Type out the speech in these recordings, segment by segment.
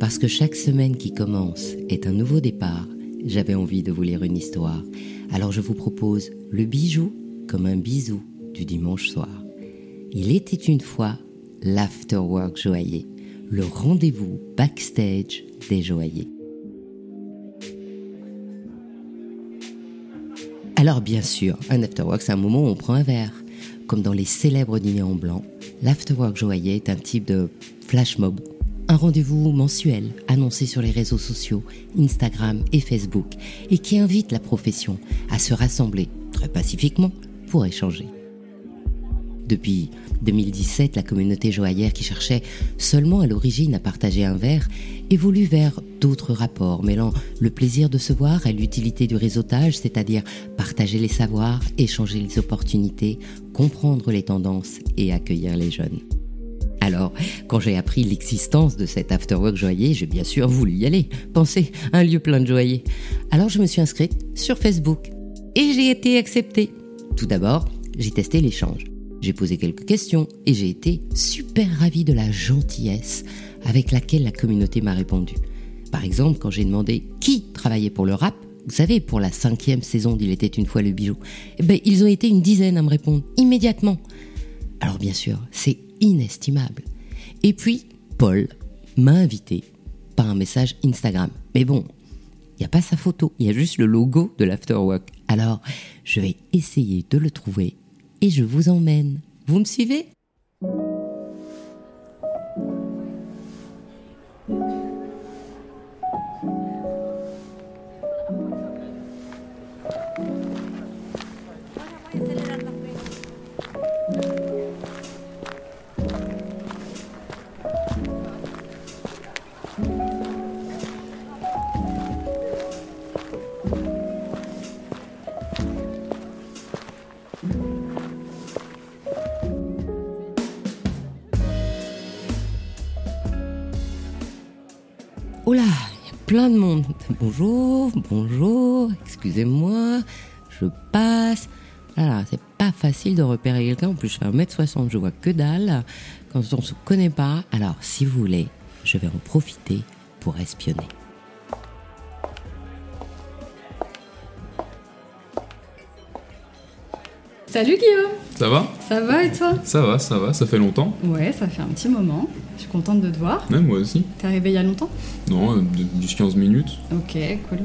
Parce que chaque semaine qui commence est un nouveau départ, j'avais envie de vous lire une histoire. Alors je vous propose le bijou comme un bisou du dimanche soir. Il était une fois l'Afterwork Joaillier, le rendez-vous backstage des joailliers. Alors bien sûr, un afterwork, c'est un moment où on prend un verre. Comme dans les célèbres dîners en blanc, l'afterwork joaillier est un type de flash mob. Un rendez-vous mensuel annoncé sur les réseaux sociaux, Instagram et Facebook, et qui invite la profession à se rassembler très pacifiquement pour échanger. Depuis 2017, la communauté joaillère qui cherchait seulement à l'origine à partager un verre évolue vers d'autres rapports, mêlant le plaisir de se voir à l'utilité du réseautage, c'est-à-dire partager les savoirs, échanger les opportunités, comprendre les tendances et accueillir les jeunes. Alors, quand j'ai appris l'existence de cet afterwork joaillier, j'ai bien sûr voulu y aller. Pensez, un lieu plein de joailliers. Alors je me suis inscrite sur Facebook et j'ai été acceptée. Tout d'abord, j'ai testé l'échange. J'ai posé quelques questions et j'ai été super ravie de la gentillesse avec laquelle la communauté m'a répondu. Par exemple, quand j'ai demandé qui travaillait pour le rap, vous savez, pour la cinquième saison d'Il était une fois le bijou, eh ben, ils ont été une dizaine à me répondre immédiatement. Alors bien sûr, c'est inestimable. Et puis, Paul m'a invité par un message Instagram. Mais bon, il n'y a pas sa photo, il y a juste le logo de l'Afterwork. Alors, je vais essayer de le trouver et je vous emmène. Vous me suivez? Plein de monde. Bonjour, bonjour, excusez-moi, je passe. Voilà, c'est pas facile de repérer quelqu'un. En plus, je fais 1m60, je vois que dalle. Quand on se connaît pas, alors si vous voulez, je vais en profiter pour espionner. Salut Guillaume Ça va? Ça va et toi? Ça va, ça va, ça fait longtemps. Ouais, ça fait un petit moment. Je suis contente de te voir. Ouais, moi aussi. T'es arrivé il y a longtemps? Non, euh, 10-15 minutes. Ok, cool.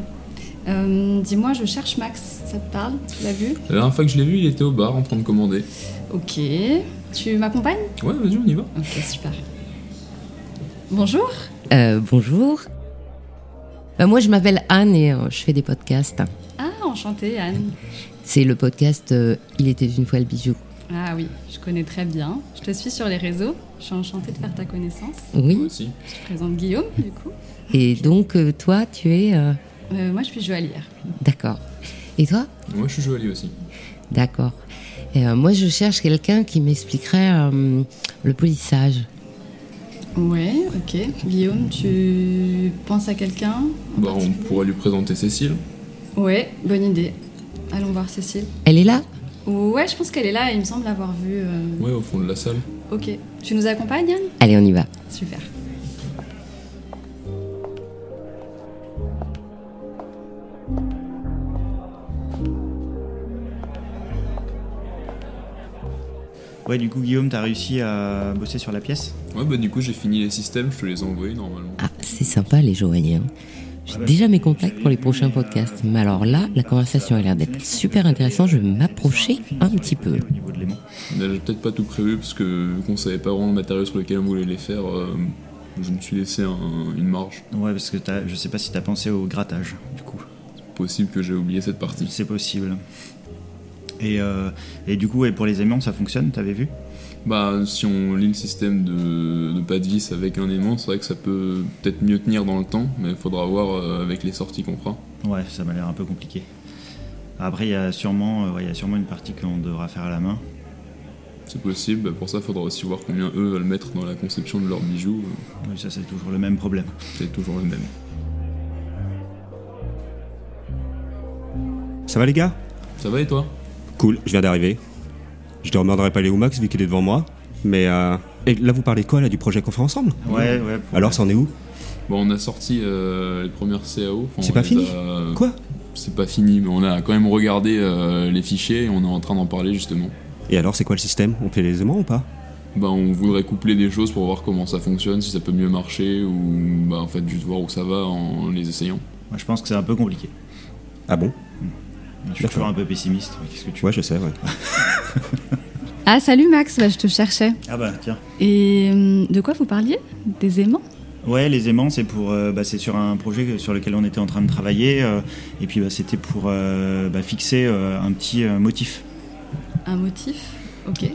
Euh, Dis-moi, je cherche Max, ça te parle? Tu l'as vu? La dernière fois que je l'ai vu, il était au bar en train de commander. Ok. Tu m'accompagnes? Ouais, vas-y, on y va. Ok, super. Bonjour Euh, bonjour. Euh, moi, je m'appelle Anne et euh, je fais des podcasts. Ah, enchantée Anne. C'est le podcast euh, Il était une fois le bijou. Ah oui, je connais très bien. Je te suis sur les réseaux. Je suis enchantée de faire ta connaissance. Moi Oui. aussi. Je te présente Guillaume, du coup. Et donc, euh, toi, tu es. euh, Euh, moi, je suis joaillière. D'accord. Et toi? Moi, je suis joaillier aussi. D'accord. Et, euh, moi, je cherche quelqu'un qui m'expliquerait euh, le polissage. Ouais, ok. Guillaume, tu penses à quelqu'un? Bah, on pourrait lui présenter Cécile. Ouais, bonne idée. Allons voir Cécile. Elle est là Ouais, je pense qu'elle est là, il me semble l'avoir vue. euh, Ouais, au fond de la salle. Ok. Tu nous accompagnes, Yann? Allez, on y va. Super. Ouais, du coup, Guillaume, t'as réussi à bosser sur la pièce? Ouais, bah, du coup, j'ai fini les systèmes, je te les ai envoyés normalement. Ah, c'est sympa, les joailliers. hein. J'ai déjà mes contacts pour les prochains podcasts. Mais alors là, la conversation a l'air d'être super intéressante. Je vais m'approcher un petit peu. Au niveau de l'aimant. Mais J'ai peut-être pas tout prévu parce que vu qu'on savait pas vraiment le matériau sur lequel on voulait les faire, euh, je me suis laissé un- une marge. Ouais, parce que t'as- je sais pas si t'as pensé au grattage, du coup. Possible que j'ai oublié cette partie. C'est possible. Et, euh, et du coup, et pour les aimants, ça fonctionne, t'avais vu? Bah, si on lit le système de, de pas de vis avec un aimant, c'est vrai que ça peut peut-être mieux tenir dans le temps, mais il faudra voir euh, avec les sorties qu'on fera. Ouais, ça m'a l'air un peu compliqué. Après, il y, a sûrement, euh, ouais, y a sûrement une partie qu'on devra faire à la main. C'est possible, bah, pour ça, il faudra aussi voir combien eux veulent mettre dans la conception de leurs bijoux. Oui, ça, c'est toujours le même problème. C'est toujours le même. Ça va les gars? Ça va et toi? Cool, je viens d'arriver. Je ne demanderai pas Léo Max vu qu'il est devant moi. Mais euh... et là vous parlez quoi là du projet qu'on fait ensemble? Ouais, ouais. Alors c'en est où? Bon, on a sorti euh, les premières CAO. Enfin, C'est pas fini? a- Quoi? C'est pas fini, mais on a quand même regardé euh, les fichiers et on est en train d'en parler justement. Et alors, c'est quoi le système? On fait les aimants ou pas? Bah, on voudrait coupler des choses pour voir comment ça fonctionne, si ça peut mieux marcher ou bah, en fait juste voir où ça va en les essayant. Moi, je pense que c'est un peu compliqué. Ah bon? Je suis toujours un peu pessimiste. mais Qu'est-ce que tu Ouais, je sais, ouais. Ah, salut Max, bah, je te cherchais. Ah bah tiens. Et hum, de quoi vous parliez? Des aimants? Ouais, les aimants, c'est pour, euh, bah, c'est sur un projet sur lequel on était en train de travailler, euh, et puis bah, c'était pour euh, bah, fixer euh, un petit euh, motif. Un motif? Ok.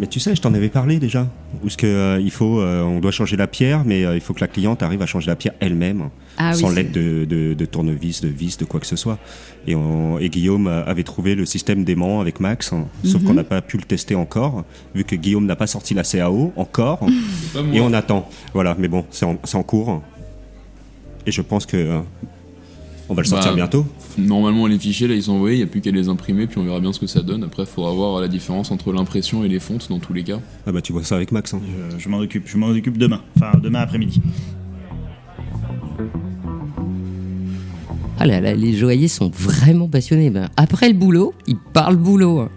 Mais tu sais, je t'en avais parlé déjà. Où ce que euh, il faut, euh, on doit changer la pierre, mais euh, il faut que la cliente arrive à changer la pierre elle-même, Ah sans l'aide de, de, de tournevis, de vis, de quoi que ce soit. Et, on- et Guillaume avait trouvé le système d'aimant avec Max, hein, sauf Mhm. qu'on n'a pas pu le tester encore, vu que Guillaume n'a pas sorti la CAO encore, et on attend. Voilà, mais bon, c'est en, cours. Et je pense que euh, on va le sortir Bah, bientôt. Normalement, les fichiers là ils sont envoyés, il n'y a plus qu'à les imprimer, puis on verra bien ce que ça donne. Après, il faudra voir la différence entre l'impression et les fontes dans tous les cas. Ah bah tu vois ça avec Max. Hein. Je, je m'en occupe, je m'en occupe demain, enfin demain après-midi. Ah là là, les joailliers sont vraiment passionnés. Ben, après le boulot, ils parlent boulot. hein.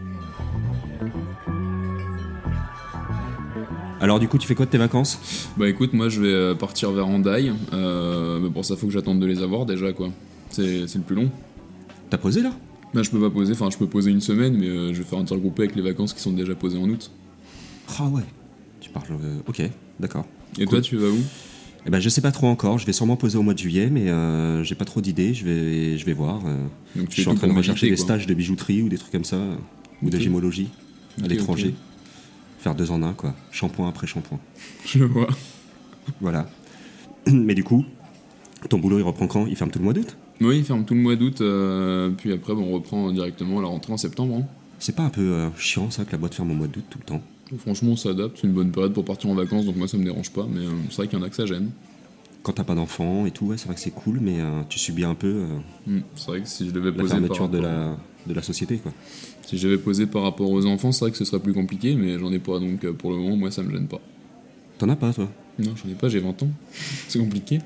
Alors du coup, tu fais quoi de tes vacances? Bah écoute, moi je vais euh, partir vers Hendaye, euh, mais pour ça faut que j'attende de les avoir déjà quoi. C'est c'est le plus long. T'as posé là? Bah je peux pas poser, enfin je peux poser une semaine, mais euh, je vais faire intergrouper avec les vacances qui sont déjà posées en août. Ah ouais. Tu parles. euh, ok, d'accord. Et Cool. toi tu vas où? Eh ben, je sais pas trop encore. Je vais sûrement poser au mois de juillet, mais euh, j'ai pas trop d'idées. Je vais, je vais voir. euh. Donc je tu suis fais en tout train de pour rechercher des quoi. stages de bijouterie ou des trucs comme ça, ou de Ok. gémologie à Ok, l'étranger. ok. Faire deux en un, quoi. Shampoing après shampoing. Je vois. Voilà. mais du coup, ton boulot, il reprend quand? Il ferme tout le mois d'août? Oui, il ferme tout le mois d'août, euh, puis après bon, on reprend directement à la rentrée en septembre. hein. C'est pas un peu euh, chiant, ça, que la boîte ferme au mois d'août tout le temps? Franchement, on s'adapte, c'est une bonne période pour partir en vacances, donc moi ça me dérange pas, mais euh, c'est vrai qu'il y en a que ça gêne. Quand t'as pas d'enfant et tout, ouais, c'est vrai que c'est cool, mais euh, tu subis un peu euh, Hmm, C'est vrai que si je devais la poser par fermeture de rapport- la, de la société, quoi. Si je devais poser par rapport aux enfants, c'est vrai que ce serait plus compliqué, mais j'en ai pas, donc euh, pour le moment, moi ça me gêne pas. T'en as pas, toi? Non, j'en ai pas, j'ai 20 ans. c'est compliqué.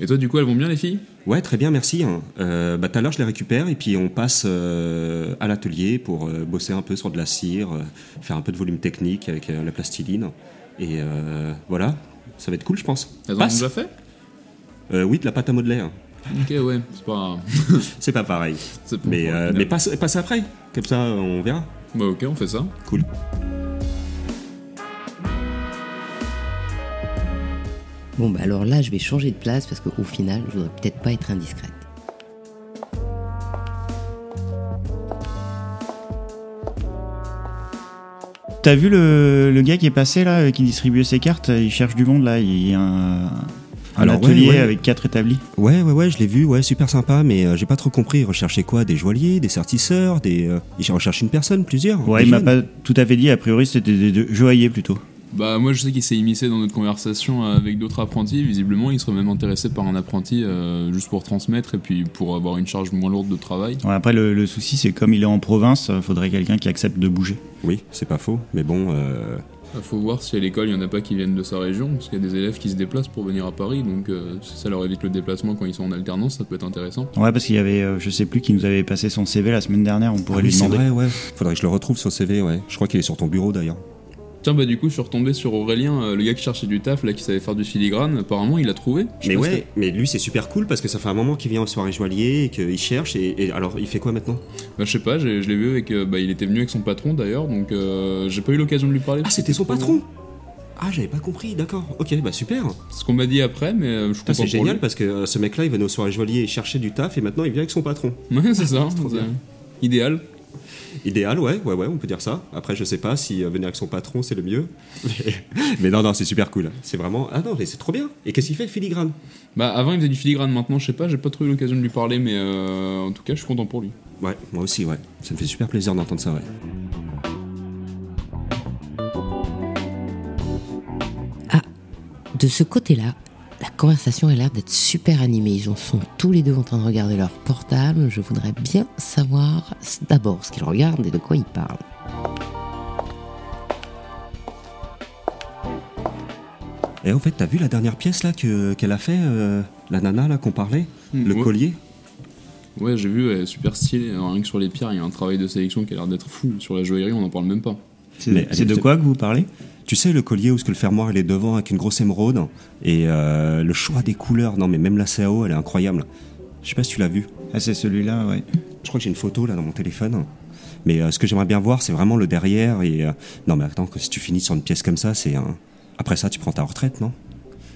Et toi, du coup, elles vont bien les filles? Ouais, très bien, merci. hein. Euh, bah, tout à l'heure, je les récupère et puis on passe euh, à l'atelier pour euh, bosser un peu sur de la cire, euh, faire un peu de volume technique avec la plastiline. Et voilà, ça va être cool, je pense. Elles ont déjà fait? Oui, de la pâte à modeler. hein. Ok, ouais, c'est pas. C'est pas pareil. pas Mais, mais passe, passe après, comme ça on verra. Bah, ok, on fait ça. Cool. Bon, bah alors là, je vais changer de place parce qu'au final, je voudrais peut-être pas être indiscrète. T'as vu le, le gars qui est passé là, qui distribuait ses cartes? Il cherche du monde là. Il y a un, un Alors, atelier ouais, ouais. avec quatre établis. Ouais, ouais, ouais, je l'ai vu, ouais, super sympa, mais euh, j'ai pas trop compris. Il recherchait quoi? Des joailliers, des sertisseurs, des. euh, Il recherche une personne, plusieurs Ouais, il m'a pas tout à fait dit. A priori, c'était des, des joailliers plutôt. Bah, moi, je sais qu'il s'est immiscé dans notre conversation avec d'autres apprentis. Visiblement, il serait même intéressé par un apprenti euh, juste pour transmettre et puis pour avoir une charge moins lourde de travail. Ouais, après, le, le souci, c'est comme il est en province, euh, faudrait quelqu'un qui accepte de bouger. Oui, c'est pas faux, mais bon. euh, Il faut voir si à l'école, il y en a pas qui viennent de sa région, parce qu'il y a des élèves qui se déplacent pour venir à Paris, donc euh, si ça leur évite le déplacement quand ils sont en alternance, ça peut être intéressant. Ouais, parce qu'il y avait, euh, je sais plus, qui nous avait passé son CV la semaine dernière. On pourrait ah lui oui, demander. vrai, ouais. Faudrait que je le retrouve sur CV, ouais. Je crois qu'il est sur ton bureau d'ailleurs. Tiens, bah du coup, je suis retombé sur Aurélien, euh, le gars qui cherchait du taf, là, qui savait faire du filigrane. Apparemment, il a trouvé. Je Mais ouais, mais lui c'est super cool parce que ça fait un moment qu'il vient en soirée joaillier et qu'il cherche et, et alors il fait quoi maintenant? Bah, je sais pas, je l'ai vu avec. euh, bah, il était venu avec son patron d'ailleurs, donc euh, j'ai pas eu l'occasion de lui parler. Ah c'était son patron? Ah j'avais pas compris, d'accord. Ok, bah super. C'est ce qu'on m'a dit après, mais euh, je Putain, content c'est génial lui. parce que ce mec-là il venait aux soirées joaillier et cherchait du taf et maintenant il vient avec son patron. Ouais, c'est ça. trop c'est bien. Idéal. Idéal, ouais, ouais, ouais, on peut dire ça. Après, je sais pas si euh, venir avec son patron c'est le mieux. mais non, non, c'est super cool. C'est vraiment. Ah non, mais c'est trop bien. Et qu'est-ce qu'il fait, filigrane? Bah, avant, il faisait du filigrane, maintenant, je sais pas, j'ai pas trop eu l'occasion de lui parler, mais euh, en tout cas, je suis content pour lui. Ouais, moi aussi, ouais. Ça me fait super plaisir d'entendre ça, ouais. De ce côté-là, la conversation a l'air d'être super animée. Ils en sont tous les deux en train de regarder leur portable. Je voudrais bien savoir d'abord ce qu'ils regardent et de quoi ils parlent. Et au fait, t'as vu la dernière pièce là que- qu'elle a fait, euh, la nana là qu'on parlait? Hmm, Le ouais. collier? Ouais, j'ai vu, ouais, super stylé. Alors, rien que sur les pierres, il y a un travail de sélection qui a l'air d'être fou. Sur la joaillerie, on n'en parle même pas. C'est Mais c'est elle de quoi que vous parlez? Tu sais, le collier où ce que le fermoir il est devant avec une grosse émeraude et euh, le choix des couleurs. Non, mais même la CAO, elle est incroyable. Je sais pas si tu l'as vu. Ah, c'est celui-là, ouais. Je crois que j'ai une photo là dans mon téléphone. Mais euh, ce que j'aimerais bien voir, c'est vraiment le derrière. Et euh, non, mais attends, que si tu finis sur une pièce comme ça, c'est un. Après ça, tu prends ta retraite, non?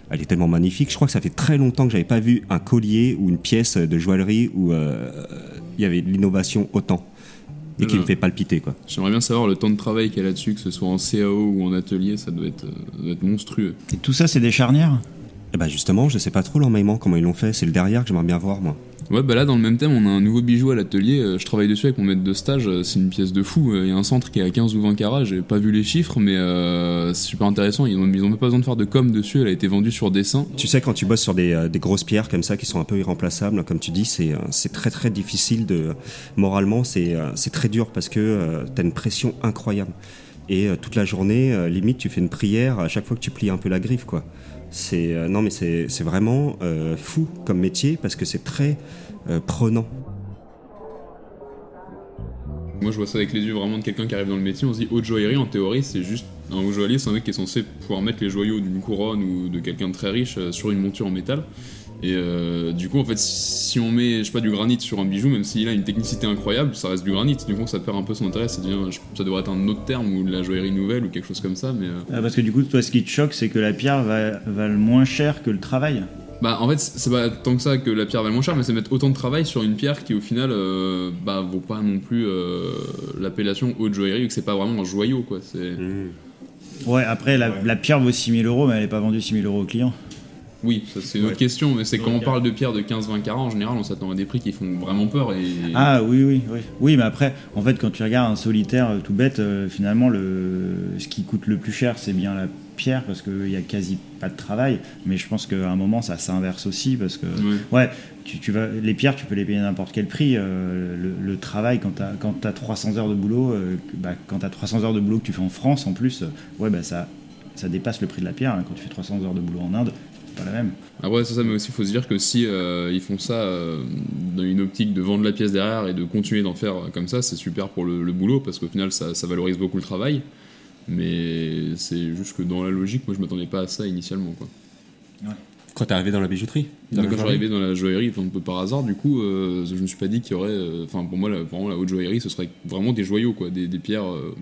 Elle est tellement magnifique. Je crois que ça fait très longtemps que j'avais pas vu un collier ou une pièce de joaillerie où euh, il y avait de l'innovation autant et qui Euh. me fait palpiter, quoi. J'aimerais bien savoir le temps de travail qu'il y a là-dessus, que ce soit en CAO ou en atelier, ça doit être, euh, ça doit être monstrueux. Et tout ça, c'est des charnières? Et bah justement, je sais pas trop l'emmaillement comment ils l'ont fait. C'est le derrière que j'aimerais bien voir, moi. Ouais, bah là, dans le même thème, on a un nouveau bijou à l'atelier. euh, Je travaille dessus avec mon maître de stage. euh, C'est une pièce de fou. euh, Il y a un centre qui est à 15 ou 20 carats. J'ai pas vu les chiffres, mais euh, c'est super intéressant. Ils ont, ils ont même pas besoin de faire de com dessus. Elle a été vendue sur dessin. Tu sais, quand tu bosses sur des, euh, des grosses pierres comme ça qui sont un peu irremplaçables, comme tu dis, c'est euh, très très difficile de. Moralement, c'est euh, très dur parce que tu as une pression incroyable. Et euh, toute la journée, euh, limite, tu fais une prière à chaque fois que tu plies un peu la griffe, quoi. C'est euh, c'est vraiment euh, fou comme métier parce que c'est très euh, prenant. Moi, je vois ça avec les yeux vraiment de quelqu'un qui arrive dans le métier. On se dit haute joaillerie, en théorie, c'est juste un haut joaillier, c'est un mec qui est censé pouvoir mettre les joyaux d'une couronne ou de quelqu'un de très riche sur une monture en métal. Et euh, du coup, en fait, si on met, je sais pas, du granit sur un bijou, même s'il a une technicité incroyable, ça reste du granit. Du coup, ça perd un peu son intérêt. Ça, devient, je- ça devrait être un autre terme ou de la joaillerie nouvelle ou quelque chose comme ça. Mais euh, Ah, Parce que du coup, toi, ce qui te choque, c'est que la pierre va, va le moins cher que le travail. bah, en fait, c'est pas tant que ça que la pierre va moins cher, mais c'est mettre autant de travail sur une pierre qui, au final, euh, bah, vaut pas non plus euh, l'appellation haute joaillerie, vu que c'est pas vraiment un joyau, quoi. C'est Ouais, après, la, la pierre vaut 6000 euros, mais elle n'est pas vendue 6000 euros au client. Oui, ça c'est une autre question, mais c'est quand on Donc, parle de pierres de 15-20 carats, en général, on s'attend à des prix qui font vraiment peur. Et... Ah oui, oui, oui. Oui, mais après, en fait, quand tu regardes un solitaire euh, tout bête, euh, finalement, le, ce qui coûte le plus cher, c'est bien la pierre, parce qu'il n'y a quasi pas de travail. Mais je pense qu'à un moment, ça s'inverse aussi, parce que, Ouais. ouais, tu, tu vas, les pierres, tu peux les payer à n'importe quel prix. euh, le, le travail, quand tu as, 300 heures de boulot, euh, bah, quand tu as 300 heures de boulot que tu fais en France, en plus, euh, ouais, bah, ça, ça dépasse le prix de la pierre. hein. Quand tu fais 300 heures de boulot en Inde, pas la même. Après, c'est ça, mais aussi, il faut se dire que si euh, ils font ça euh, dans une optique de vendre la pièce derrière et de continuer d'en faire comme ça, c'est super pour le, le boulot, parce qu'au final, ça, ça valorise beaucoup le travail. Mais c'est juste que dans la logique, moi, je m'attendais pas à ça initialement. Quoi. Quand t'es arrivé dans la bijouterie dans quand je suis arrivé dans la joaillerie, un peu par hasard, du coup, euh, je me suis pas dit qu'il y aurait. euh, Enfin, pour moi, la, vraiment, la haute joaillerie, ce serait vraiment des joyaux, quoi, des, des pierres euh,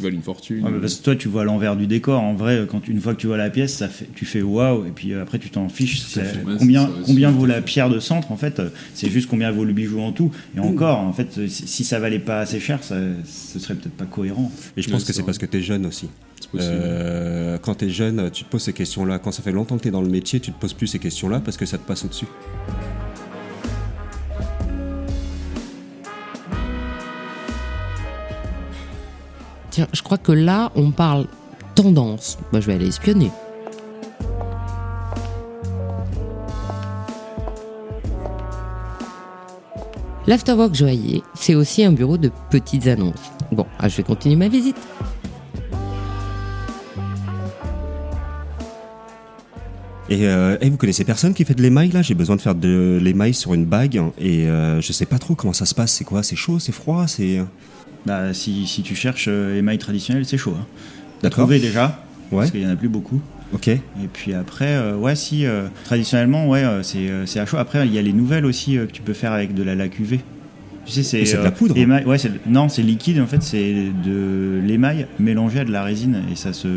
qui valent une fortune. Ouais, parce que toi, tu vois l'envers du décor. En vrai, quand une fois que tu vois la pièce, ça fait, tu fais waouh, et puis euh, après, tu t'en fiches. Combien ça combien vaut la pierre de centre En fait, euh, c'est juste combien vaut le bijou en tout. Et encore, en fait, si ça valait pas assez cher, ça, ce serait peut-être pas cohérent. Et je pense Ouais, que c'est parce que t'es jeune aussi. Euh, quand t'es jeune, tu te poses ces questions-là. Quand ça fait longtemps que t'es dans le métier, tu te poses plus ces questions-là parce que ça te passe au-dessus. Tiens, je crois que là, on parle tendance. Bah, je vais aller espionner. L'Afterwork Joaillier, c'est aussi un bureau de petites annonces. Bon, ah, je vais continuer ma visite. Et, euh, vous connaissez personne qui fait de l'émail là? J'ai besoin de faire de l'émail sur une bague et euh, je sais pas trop comment ça se passe. C'est quoi? C'est chaud? C'est froid? C'est Bah, si, si tu cherches euh, émail traditionnel, c'est chaud. Hein. T'as D'accord. trouvé déjà Ouais. Parce qu'il y en a plus beaucoup. Ok. Et puis après, euh, ouais, si, euh, traditionnellement, ouais, euh, c'est c'est à chaud. Après, il y a les nouvelles aussi que tu peux faire avec de la UV. Tu sais, c'est. De la poudre. émail- ouais, c'est- non, c'est liquide, en fait, c'est de l'émail mélangé à de la résine et ça se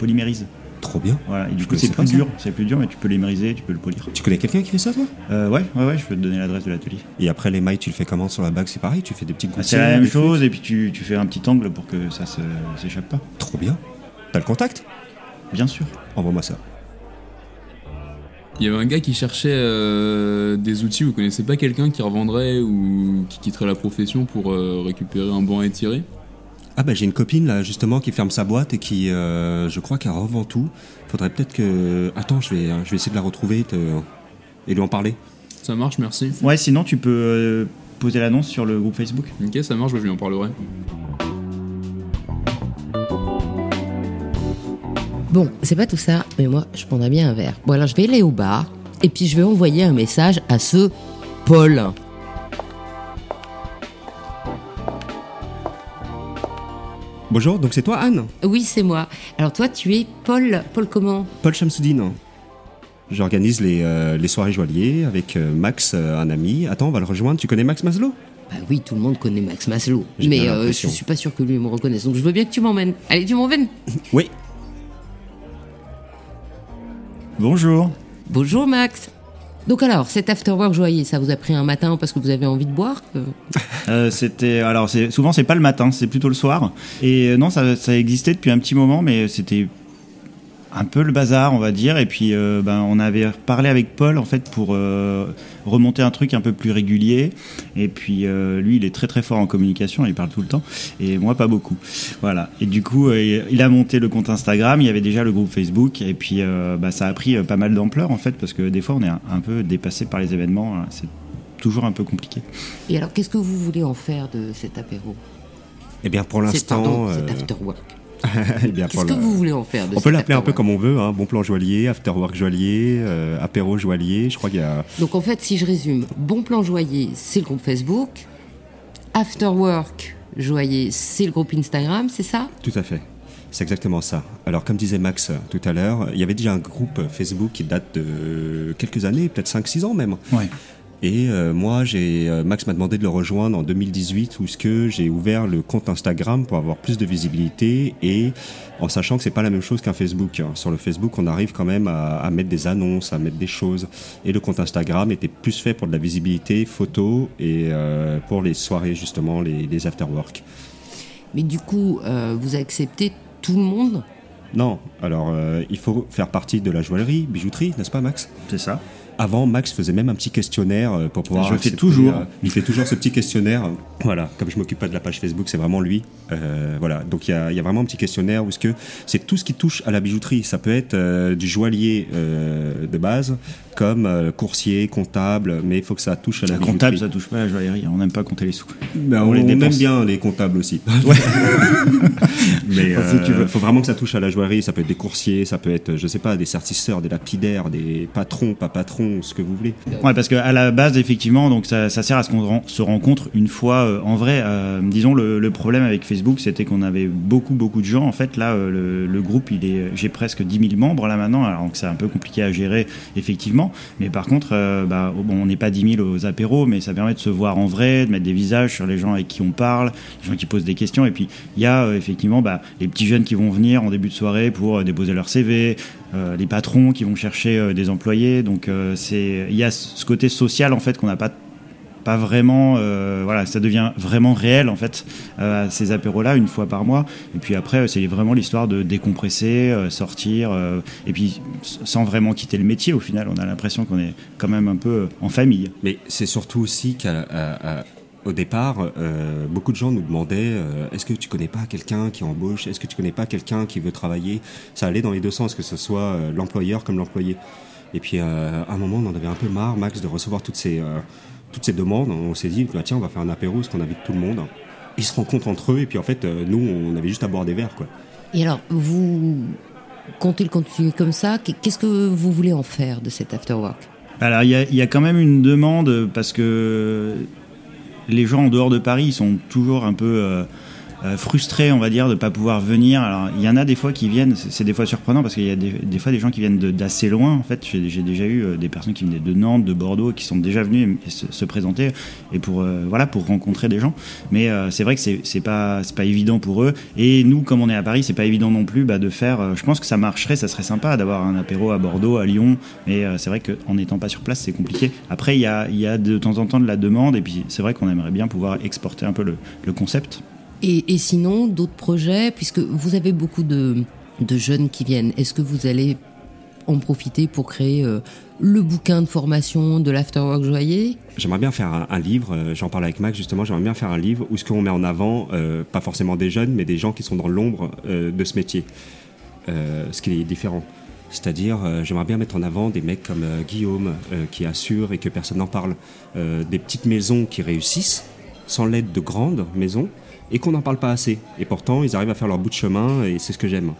polymérise. Trop bien. Voilà, et du Je coup, c'est plus dur. C'est plus dur, mais tu peux l'émeriser, tu peux le polir. Tu connais quelqu'un qui fait ça toi? Euh, ouais, ouais, ouais, je peux te donner l'adresse de l'atelier. Et après l'émail, tu le fais comment sur la bague? C'est pareil Tu fais des petites Ah, gouttes c'est la même chose, et puis tu, tu fais un petit angle pour que ça se- s'échappe pas. Trop bien. T'as le contact? Bien sûr. Envoie-moi ça. Il y avait un gars qui cherchait euh, des outils, vous connaissez pas quelqu'un qui revendrait ou qui quitterait la profession pour euh, récupérer un banc à étirer? Ah bah j'ai une copine là justement qui ferme sa boîte et qui, euh, je crois qu'elle revend tout. Faudrait peut-être que... Attends, je vais, je vais essayer de la retrouver et te- et lui en parler. Ça marche, merci. Ouais, sinon, tu peux euh, poser l'annonce sur le groupe Facebook. Ok, ça marche, je lui en parlerai. Bon, c'est pas tout ça, mais moi, je prendrais bien un verre. Bon, alors je vais aller au bar, et puis je vais envoyer un message à ce Paul. Bonjour, donc c'est toi Anne Oui, c'est moi. Alors toi, tu es Paul. Paul comment Paul Chamsoudine. J'organise les, euh, les soirées joailliers avec euh, Max, euh, un ami. Attends, on va le rejoindre. Tu connais Max Maslow? Bah oui, tout le monde connaît Max Maslow. Mais euh, je suis pas sûr que lui me reconnaisse. Donc je veux bien que tu m'emmènes. Allez, tu m'emmènes Oui. Bonjour. Bonjour Max. Donc alors, cet afterwork joyeux, ça vous a pris un matin parce que vous avez envie de boire euh, Euh, c'était alors souvent c'est pas le matin, c'est plutôt le soir. Et euh, non, ça, ça existait depuis un petit moment, mais c'était un peu le bazar, on va dire. Et puis euh, ben on avait parlé avec Paul en fait pour euh, remonter un truc un peu plus régulier. Et puis euh, lui, il est très très fort en communication, il parle tout le temps. Et moi, pas beaucoup. Voilà. Et du coup, euh, il a monté le compte Instagram. Il y avait déjà le groupe Facebook. Et puis euh, bah, ça a pris pas mal d'ampleur en fait parce que des fois, on est un, un peu dépassé par les événements. C'est toujours un peu compliqué. Et alors, qu'est-ce que vous voulez en faire de cet apéro? Eh bien, pour C'est pardon, l'instant. cet euh, afterwork. eh bien, Qu'est-ce pour que le- vous voulez en faire de On peut l'appeler un peu comme on veut, hein. bon plan joaillier, afterwork joaillier, euh, apéro joaillier. Je crois qu'il y a. Donc en fait, si je résume, Bon Plan Joyer, c'est le groupe Facebook. Afterwork Joyer, c'est le groupe Instagram, c'est ça? Tout à fait. C'est exactement ça. Alors, comme disait Max euh, tout à l'heure, il y avait déjà un groupe Facebook qui date de quelques années, peut-être 5-6 ans même. Ouais. Et euh, moi, j'ai euh, Max m'a demandé de le rejoindre en 2018, où ce que j'ai ouvert le compte Instagram pour avoir plus de visibilité et en sachant que c'est pas la même chose qu'un Facebook. hein. Sur le Facebook, on arrive quand même à, à mettre des annonces, à mettre des choses. Et le compte Instagram était plus fait pour de la visibilité, photo et euh, pour les soirées justement, les, les afterwork. Mais du coup, euh, vous acceptez tout le monde? Non, alors euh, il faut faire partie de la joaillerie, bijouterie, n'est-ce pas Max? C'est ça. Avant, Max faisais même un petit questionnaire euh, pour pouvoir. Je le fais toujours. euh, il fait toujours ce petit questionnaire. Voilà, comme je m'occupe pas de la page Facebook, c'est vraiment lui. Euh, voilà, donc il y a, il y a vraiment un petit questionnaire où que c'est tout ce qui touche à la bijouterie. Ça peut être euh, du joaillier euh, de base, comme euh, coursier, comptable, mais il faut que ça touche à la bijouterie. comptable, ça touche pas à la joaillerie. On n'aime pas compter les sous. Ben, On on, les aime bien les comptables aussi. Mais Si tu veux. il faut vraiment que ça touche à la joaillerie. Ça peut être des coursiers, ça peut être, je sais pas, des sertisseurs, des lapidaires, des patrons, pas patrons, ce que vous voulez. Parce qu'à la base, effectivement, donc ça, sert à ce qu'on se rencontre une fois euh, en vrai. euh, disons, le, problème avec Facebook, c'était qu'on avait beaucoup, beaucoup de gens. En fait, là, euh, le, groupe, il est, j'ai presque 10 000 membres là maintenant, alors que c'est un peu compliqué à gérer, effectivement. Mais par contre, bah, bon, on n'est pas 10 000 aux apéros, mais ça permet de se voir en vrai, de mettre des visages sur les gens avec qui on parle, les gens qui posent des questions. Et puis, il y a effectivement bah, les petits jeunes qui vont venir en début de soirée pour déposer leur CV, euh, les patrons qui vont chercher euh, des employés. Donc, euh, c'est il y a ce côté social en fait qu'on n'a pas pas vraiment voilà ça devient vraiment réel en fait à ces apéros là une fois par mois. Et puis après c'est vraiment l'histoire de décompresser sortir et puis sans vraiment quitter le métier au final. On a l'impression qu'on est quand même un peu en famille. Mais c'est surtout aussi qu'à au départ, euh, beaucoup de gens nous demandaient euh, est-ce que tu connais pas quelqu'un qui embauche? Est-ce que tu connais pas quelqu'un qui veut travailler? Ça allait dans les deux sens, que ce soit euh, l'employeur comme l'employé. Et puis euh, à un moment, on en avait un peu marre, Max, de recevoir toutes ces, euh, toutes ces demandes. On s'est dit bah, tiens, on va faire un apéro, parce qu'on invite tout le monde. Ils se rencontrent entre eux, et puis en fait, euh, nous, on avait juste à boire des verres, quoi. Et alors, vous comptez le continuer comme ça? Qu'est-ce que vous voulez en faire de cet afterwork? Alors, il y a, il y a quand même une demande parce que les gens en dehors de Paris sont toujours un peu euh, frustrés, on va dire, de pas pouvoir venir. Alors, il y en a des fois qui viennent, c'est des fois surprenant parce qu'il y a des, fois des gens qui viennent d'assez loin. En fait, j'ai déjà eu euh, des personnes qui venaient de Nantes, de Bordeaux, qui sont déjà venues se, se présenter et pour euh, voilà pour rencontrer des gens. Mais euh, c'est vrai que c'est pas pas évident pour eux. Et nous, comme on est à Paris, c'est pas évident non plus bah, de faire. je pense que ça marcherait, ça serait sympa d'avoir un apéro à Bordeaux, à Lyon. Mais c'est vrai qu'en n'étant pas sur place, c'est compliqué. Après, il y a, y a de temps en temps de la demande et puis c'est vrai qu'on aimerait bien pouvoir exporter un peu le concept. Et, sinon, d'autres projets, puisque vous avez beaucoup de, jeunes qui viennent, est-ce que vous allez en profiter pour créer euh, le bouquin de formation de l'afterwork joyeux J'aimerais bien faire un, livre, euh, j'en parlais avec Max justement, j'aimerais bien faire un livre où ce qu'on met en avant, euh, pas forcément des jeunes, mais des gens qui sont dans l'ombre de ce métier, ce qui est différent. C'est-à-dire, j'aimerais bien mettre en avant des mecs comme Guillaume, qui assure et que personne n'en parle, des petites maisons qui réussissent, sans l'aide de grandes maisons, et qu'on n'en parle pas assez. Et pourtant, ils arrivent à faire leur bout de chemin, et c'est ce que j'aime.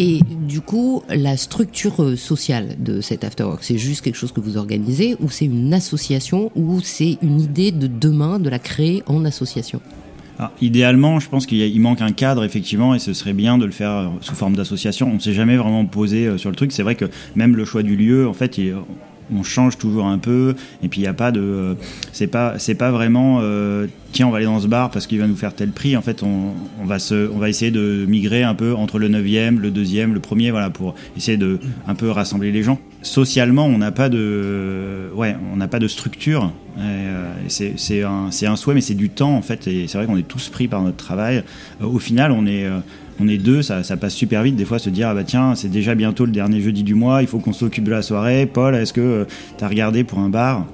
Et du coup, la structure euh, sociale de cet afterwork, c'est juste quelque chose que vous organisez ou c'est une association ou c'est une idée de demain de la créer en association? Alors, idéalement, je pense qu'il y a- il manque un cadre, effectivement, et ce serait bien de le faire euh, sous forme d'association. On ne s'est jamais vraiment posé euh, sur le truc. C'est vrai que même le choix du lieu, en fait, il- on change toujours un peu. Et puis, il n'y a pas de. C'est pas, c'est pas vraiment. euh, Tiens, on va aller dans ce bar parce qu'il va nous faire tel prix. En fait, on, on va se, on va essayer de migrer un peu entre le 9e, le deuxième, le premier, voilà, pour essayer de un peu rassembler les gens. Socialement, on n'a pas de, ouais, on n'a pas de structure. Euh, c'est, c'est un, un souhait, mais c'est du temps en fait. Et c'est vrai qu'on est tous pris par notre travail. Euh, au final, on est, on est deux, ça, passe super vite. Des fois, se dire ah bah tiens, c'est déjà bientôt le dernier jeudi du mois, il faut qu'on s'occupe de la soirée. Paul, est-ce que tu as regardé pour un bar?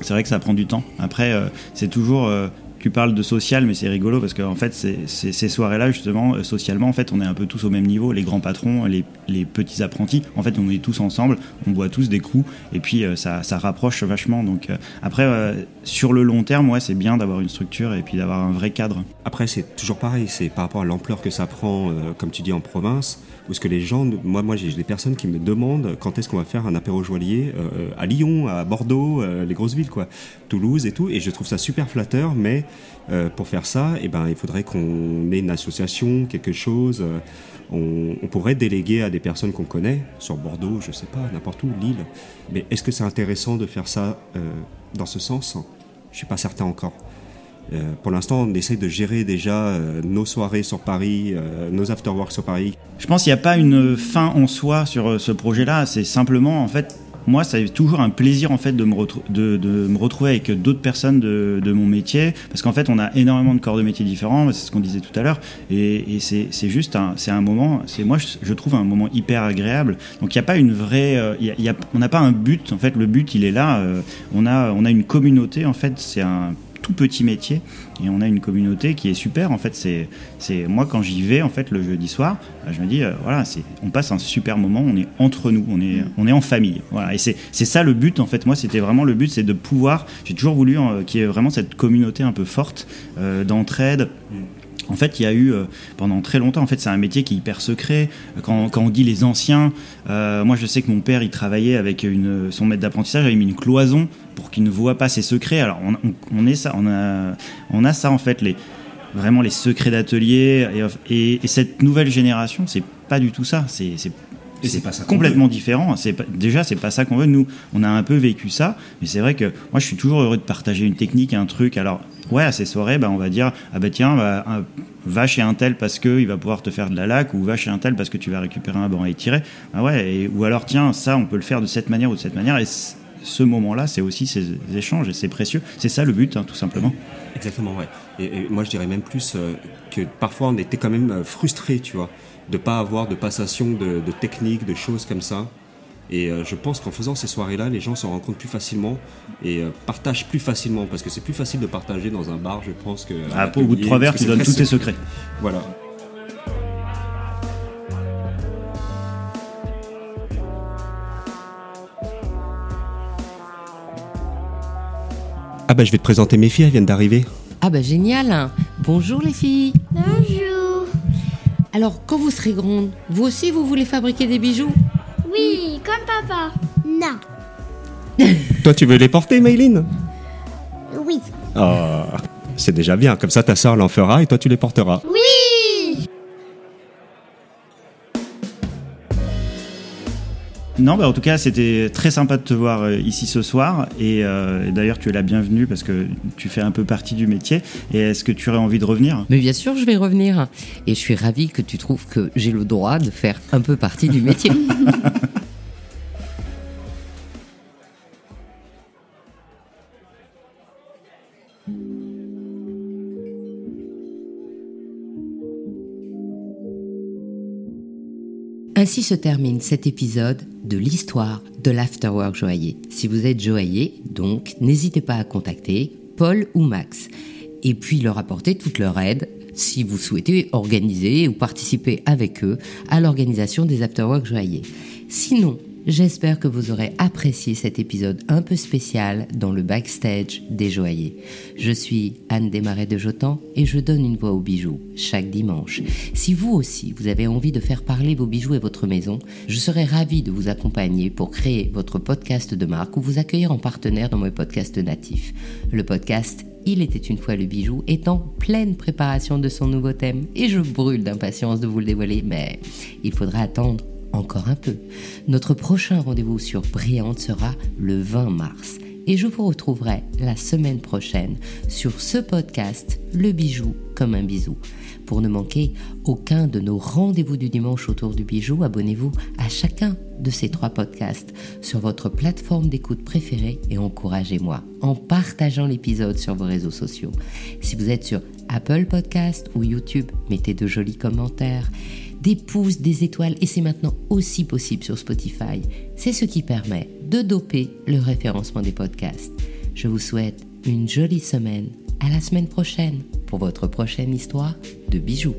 C'est vrai que ça prend du temps. Après, euh, c'est toujours. euh, tu parles de social, mais c'est rigolo parce qu'en fait, c'est- c'est- ces soirées-là, justement, euh, socialement, en fait, on est un peu tous au même niveau. Les grands patrons, les, petits apprentis, en fait, on est tous ensemble, on boit tous des coups, et puis euh, ça, rapproche vachement. Donc, euh, après, euh, sur le long terme, c'est bien d'avoir une structure et puis d'avoir un vrai cadre. Après, c'est toujours pareil, c'est par rapport à l'ampleur que ça prend, euh, comme tu dis, en province, où ce que les gens, moi, moi j'ai des personnes qui me demandent quand est-ce qu'on va faire un apéro joaillier euh, à Lyon, à Bordeaux, euh, les grosses villes, quoi, Toulouse et tout, et je trouve ça super flatteur, mais euh, pour faire ça, eh ben, il faudrait qu'on ait une association, quelque chose. euh, on, on pourrait déléguer à des personnes qu'on connaît, sur Bordeaux, je sais pas, n'importe où, Lille. Mais est-ce que c'est intéressant de faire ça euh, dans ce sens? Je suis pas certain encore. Euh, pour l'instant, on essaie de gérer déjà euh, nos soirées sur Paris, euh, nos afterworks sur Paris. Je pense qu'il n'y a pas une fin en soi sur euh, ce projet-là. C'est simplement, en fait, moi, c'est toujours un plaisir en fait de me, retrouver avec d'autres personnes de, mon métier, parce qu'en fait, on a énormément de corps de métier différents. C'est ce qu'on disait tout à l'heure, et, c'est juste c'est un moment. Moi, je, trouve un moment hyper agréable. Donc, il n'y a pas une vraie, on n'a pas un but. En fait, le but, il est là. on a, on a une communauté. En fait, c'est un petit métier. Et on a une communauté qui est super. En fait c'est moi quand j'y vais en fait le jeudi soir euh, je me dis euh, voilà c'est on passe un super moment on est entre nous on est on est en famille. Voilà. Et c'est ça le but en fait. Moi c'était vraiment le but c'est de pouvoir j'ai toujours voulu euh, qu'il y ait vraiment cette communauté un peu forte d'entraide en fait, il y a eu euh, pendant très longtemps. En fait, c'est un métier qui est hyper secret. Quand, quand on dit les anciens, euh, moi, je sais que mon père, il travaillait avec une, son maître d'apprentissage, il avait mis une cloison pour qu'il ne voit pas ses secrets. Alors, on, on, on est ça, on a, on a ça en fait, les vraiment les secrets d'atelier. Et, et, et cette nouvelle génération, c'est pas du tout ça. C'est c'est pas ça complètement différent. C'est déjà, c'est pas ça qu'on veut. Nous, on a un peu vécu ça, mais c'est vrai que moi, je suis toujours heureux de partager une technique, un truc. Alors, ouais, à ces soirées, bah, on va dire, ah bah tiens, bah, un- va chez un tel parce que il va pouvoir te faire de la laque, ou va chez un tel parce que tu vas récupérer un banc à étirer. Ah ouais, ou alors tiens, ça, on peut le faire de cette manière ou de cette manière. Et ce moment-là, c'est aussi ces échanges et c'est précieux. C'est ça le but, hein, tout simplement. Exactement, ouais. Et, moi, je dirais même plus euh, que parfois, on était quand même euh, frustrés, tu vois, de pas avoir de passation de, de techniques, de choses comme ça. Et euh, je pense qu'en faisant ces soirées-là, les gens s'en compte plus facilement et euh, partagent plus facilement parce que c'est plus facile de partager dans un bar, je pense que. à Ah, au bout de trois verres, tu donnes tous tes secrets. Voilà. Ah bah je vais te présenter mes filles, elles viennent d'arriver. Ah bah génial Bonjour les filles Bonjour. Alors, quand vous serez grandes, vous aussi vous voulez fabriquer des bijoux? Oui, comme papa. Non. Toi tu veux les porter, Mayline? Oui. Oh, c'est déjà bien, comme ça ta soeur l'en fera et toi tu les porteras. Oui. Non, bah en tout cas, c'était très sympa de te voir euh, ici ce soir. Et, euh, et d'ailleurs, tu es la bienvenue parce que tu fais un peu partie du métier. Et est-ce que tu aurais envie de revenir? Mais bien sûr, je vais revenir. Et je suis ravie que tu trouves que j'ai le droit de faire un peu partie du métier. Ainsi se termine cet épisode de l'histoire de l'Afterwork Joaillier. Si vous êtes joaillier, donc, n'hésitez pas à contacter Paul ou Max et puis leur apporter toute leur aide si vous souhaitez organiser ou participer avec eux à l'organisation des Afterwork Joailliers. Sinon, J'espère que vous aurez apprécié cet épisode un peu spécial dans le backstage des joailliers. Je suis Anne Desmarais de Jotan et je donne une voix aux bijoux chaque dimanche. Si vous aussi, vous avez envie de faire parler vos bijoux et votre maison, je serai ravie de vous accompagner pour créer votre podcast de marque ou vous accueillir en partenaire dans mon podcast natif. Le podcast il était une fois le bijou est en pleine préparation de son nouveau thème et je brûle d'impatience de vous le dévoiler, mais il faudra attendre encore un peu. Notre prochain rendez-vous sur Brillante sera le 20 mars et je vous retrouverai la semaine prochaine sur ce podcast Le bijou comme un bisou. Pour ne manquer aucun de nos rendez-vous du dimanche autour du bijou, abonnez-vous à chacun de ces trois podcasts sur votre plateforme d'écoute préférée et encouragez-moi en partageant l'épisode sur vos réseaux sociaux. Si vous êtes sur Apple Podcast ou YouTube, mettez de jolis commentaires des pouces, des étoiles et c'est maintenant aussi possible sur Spotify. C'est ce qui permet de doper le référencement des podcasts. Je vous souhaite une jolie semaine. À la semaine prochaine pour votre prochaine histoire de bijoux.